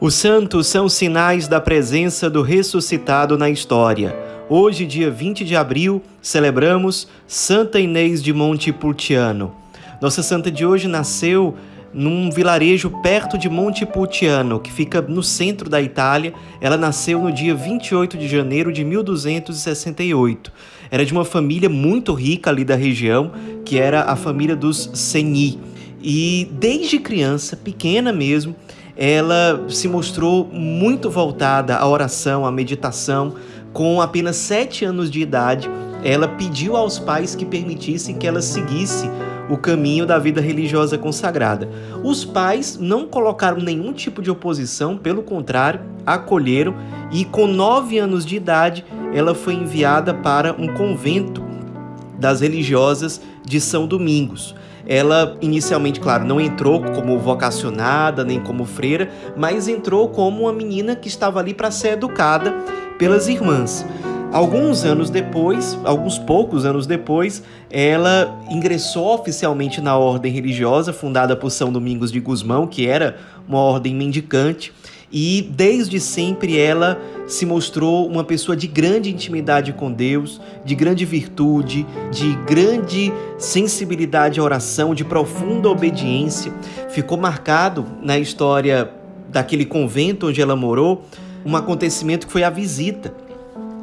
Os santos são sinais da presença do ressuscitado na história. Hoje, dia 20 de abril, celebramos Santa Inês de Montepulciano. Nossa santa de hoje nasceu num vilarejo perto de Montepulciano, que fica no centro da Itália. Ela nasceu no dia 28 de janeiro de 1268. Era de uma família muito rica ali da região, que era a família dos Seni. E desde criança, pequena mesmo, ela se mostrou muito voltada à oração, à meditação. Com apenas sete anos de idade, ela pediu aos pais que permitissem que ela seguisse o caminho da vida religiosa consagrada. Os pais não colocaram nenhum tipo de oposição, pelo contrário, acolheram e, com nove anos de idade, ela foi enviada para um convento das religiosas de São Domingos. Ela inicialmente, claro, não entrou como vocacionada nem como freira, mas entrou como uma menina que estava ali para ser educada pelas irmãs. Alguns anos depois, alguns poucos anos depois, ela ingressou oficialmente na ordem religiosa fundada por São Domingos de Gusmão, que era uma ordem mendicante, e desde sempre ela se mostrou uma pessoa de grande intimidade com Deus, de grande virtude, de grande sensibilidade à oração, de profunda obediência. Ficou marcado na história daquele convento onde ela morou um acontecimento que foi a visita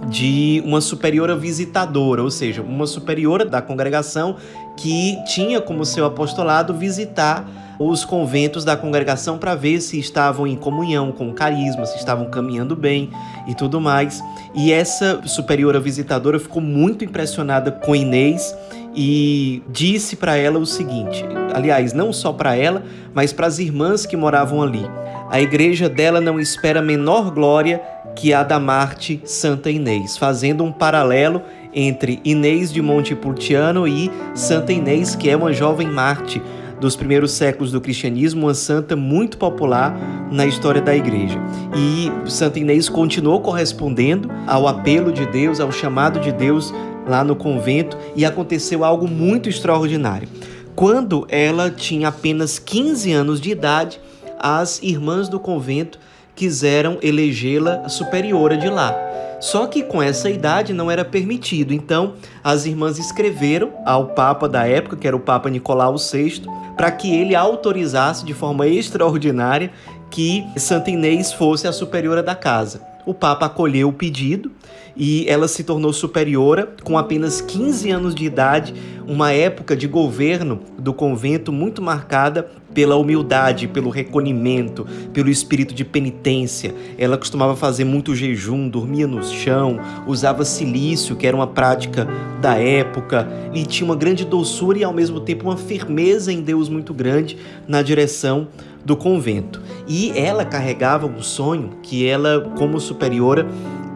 de uma superiora visitadora, ou seja, uma superiora da congregação que tinha como seu apostolado visitar os conventos da congregação para ver se estavam em comunhão com o carisma, se estavam caminhando bem e tudo mais. E essa superiora visitadora ficou muito impressionada com Inês e disse para ela o seguinte: aliás, não só para ela, mas para as irmãs que moravam ali. A igreja dela não espera menor glória que a da Marte Santa Inês, fazendo um paralelo entre Inês de Montepulciano e Santa Inês, que é uma jovem Marte dos primeiros séculos do cristianismo, uma santa muito popular na história da igreja. E Santa Inês continuou correspondendo ao apelo de Deus, ao chamado de Deus lá no convento, e aconteceu algo muito extraordinário. Quando ela tinha apenas 15 anos de idade, as irmãs do convento quiseram elegê-la superiora de lá. Só que com essa idade não era permitido. Então, as irmãs escreveram ao Papa da época, que era o Papa Nicolau VI, para que ele autorizasse de forma extraordinária que Santa Inês fosse a superiora da casa. O Papa acolheu o pedido e ela se tornou superiora com apenas 15 anos de idade, uma época de governo do convento muito marcada pela humildade, pelo recolhimento, pelo espírito de penitência. Ela costumava fazer muito jejum, dormia no chão, usava silício, que era uma prática da época, e tinha uma grande doçura e ao mesmo tempo uma firmeza em Deus muito grande na direção do convento. E ela carregava um sonho que ela, como superiora,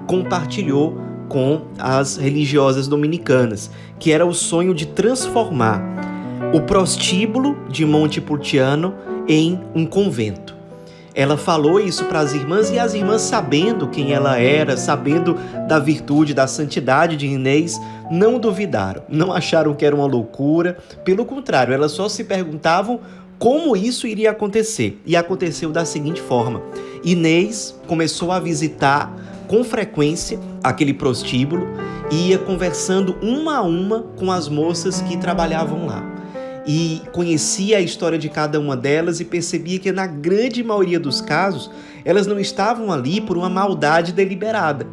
compartilhou com as religiosas dominicanas, que era o sonho de transformar o prostíbulo de Montepulciano em um convento. Ela falou isso para as irmãs e as irmãs, sabendo quem ela era, sabendo da virtude, da santidade de Inês, não duvidaram, não acharam que era uma loucura. Pelo contrário, elas só se perguntavam como isso iria acontecer. E aconteceu da seguinte forma: Inês começou a visitar com frequência aquele prostíbulo e ia conversando uma a uma com as moças que trabalhavam lá e conhecia a história de cada uma delas e percebia que, na grande maioria dos casos, elas não estavam ali por uma maldade deliberada.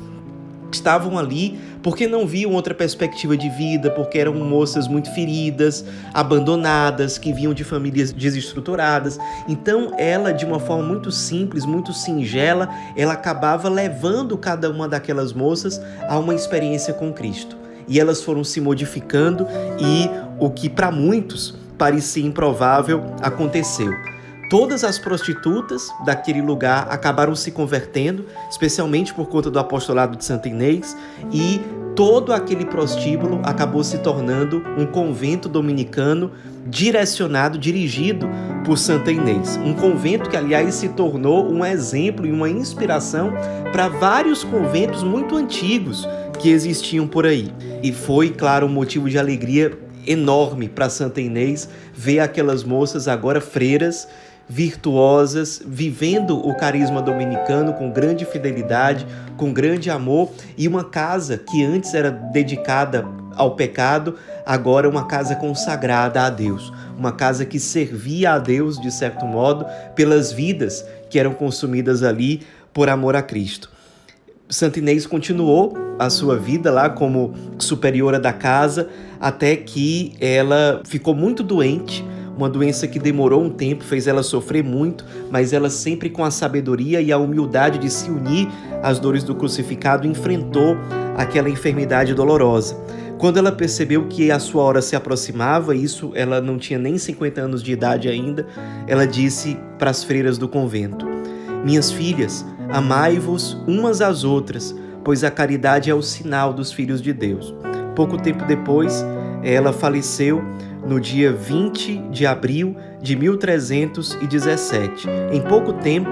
Estavam ali porque não viam outra perspectiva de vida, porque eram moças muito feridas, abandonadas, que vinham de famílias desestruturadas. Então, ela, de uma forma muito simples, muito singela, ela acabava levando cada uma daquelas moças a uma experiência com Cristo e elas foram se modificando e o que para muitos parecia improvável aconteceu. Todas as prostitutas daquele lugar acabaram se convertendo, especialmente por conta do apostolado de Santa Inês, e todo aquele prostíbulo acabou se tornando um convento dominicano direcionado, dirigido por Santa Inês. Um convento que, aliás, se tornou um exemplo e uma inspiração para vários conventos muito antigos que existiam por aí. E foi, claro, um motivo de alegria enorme para Santa Inês ver aquelas moças agora freiras virtuosas, vivendo o carisma dominicano com grande fidelidade, com grande amor, e uma casa que antes era dedicada ao pecado, agora é uma casa consagrada a Deus, uma casa que servia a Deus de certo modo pelas vidas que eram consumidas ali por amor a Cristo. Santa Inês continuou a sua vida lá como superiora da casa até que ela ficou muito doente uma doença que demorou um tempo, fez ela sofrer muito, mas ela sempre com a sabedoria e a humildade de se unir às dores do crucificado enfrentou aquela enfermidade dolorosa. Quando ela percebeu que a sua hora se aproximava, isso ela não tinha nem 50 anos de idade ainda, ela disse para as freiras do convento: Minhas filhas, amai-vos umas às outras, pois a caridade é o sinal dos filhos de Deus. Pouco tempo depois, ela faleceu no dia 20 de abril de 1317. Em pouco tempo,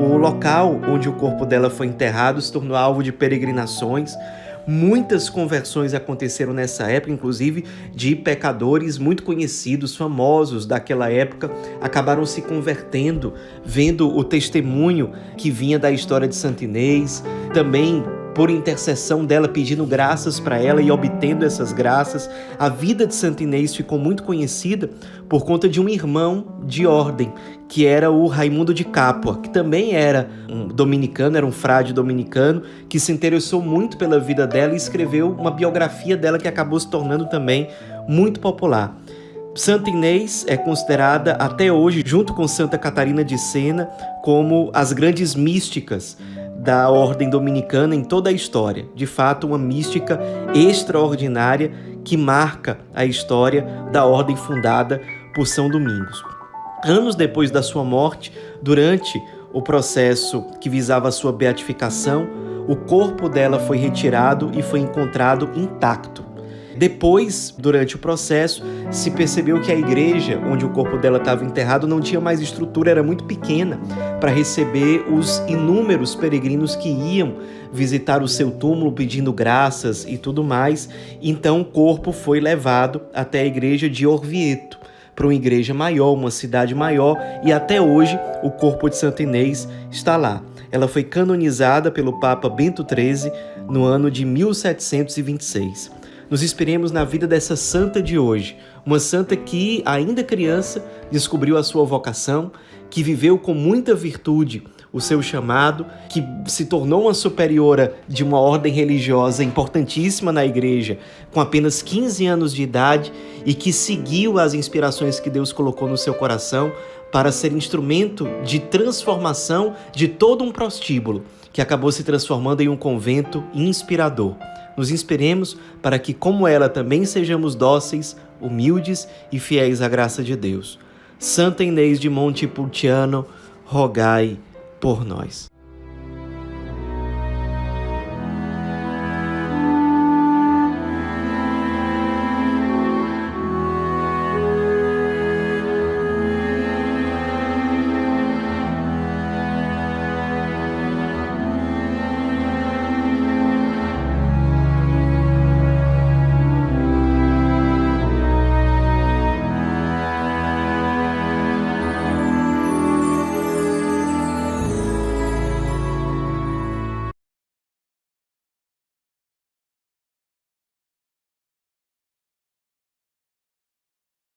o local onde o corpo dela foi enterrado se tornou alvo de peregrinações. Muitas conversões aconteceram nessa época, inclusive de pecadores muito conhecidos, famosos daquela época, acabaram se convertendo, vendo o testemunho que vinha da história de Santinês. Também por intercessão dela, pedindo graças para ela e obtendo essas graças. A vida de Santa Inês ficou muito conhecida por conta de um irmão de ordem, que era o Raimundo de Capua, que também era um dominicano, era um frade dominicano, que se interessou muito pela vida dela e escreveu uma biografia dela que acabou se tornando também muito popular. Santa Inês é considerada até hoje, junto com Santa Catarina de Sena, como as grandes místicas da ordem dominicana em toda a história. De fato, uma mística extraordinária que marca a história da ordem fundada por São Domingos. Anos depois da sua morte, durante o processo que visava sua beatificação, o corpo dela foi retirado e foi encontrado intacto. Depois, durante o processo, se percebeu que a igreja onde o corpo dela estava enterrado não tinha mais estrutura, era muito pequena para receber os inúmeros peregrinos que iam visitar o seu túmulo pedindo graças e tudo mais. Então o corpo foi levado até a igreja de Orvieto para uma igreja maior, uma cidade maior, e até hoje o corpo de Santa Inês está lá. Ela foi canonizada pelo Papa Bento XIII no ano de 1726 nos inspiremos na vida dessa santa de hoje, uma santa que, ainda criança, descobriu a sua vocação, que viveu com muita virtude o seu chamado, que se tornou uma superiora de uma ordem religiosa importantíssima na igreja, com apenas 15 anos de idade e que seguiu as inspirações que Deus colocou no seu coração para ser instrumento de transformação de todo um prostíbulo que acabou se transformando em um convento inspirador. Nos inspiremos para que, como ela, também sejamos dóceis, humildes e fiéis à graça de Deus. Santa Inês de Montepulciano, rogai por nós.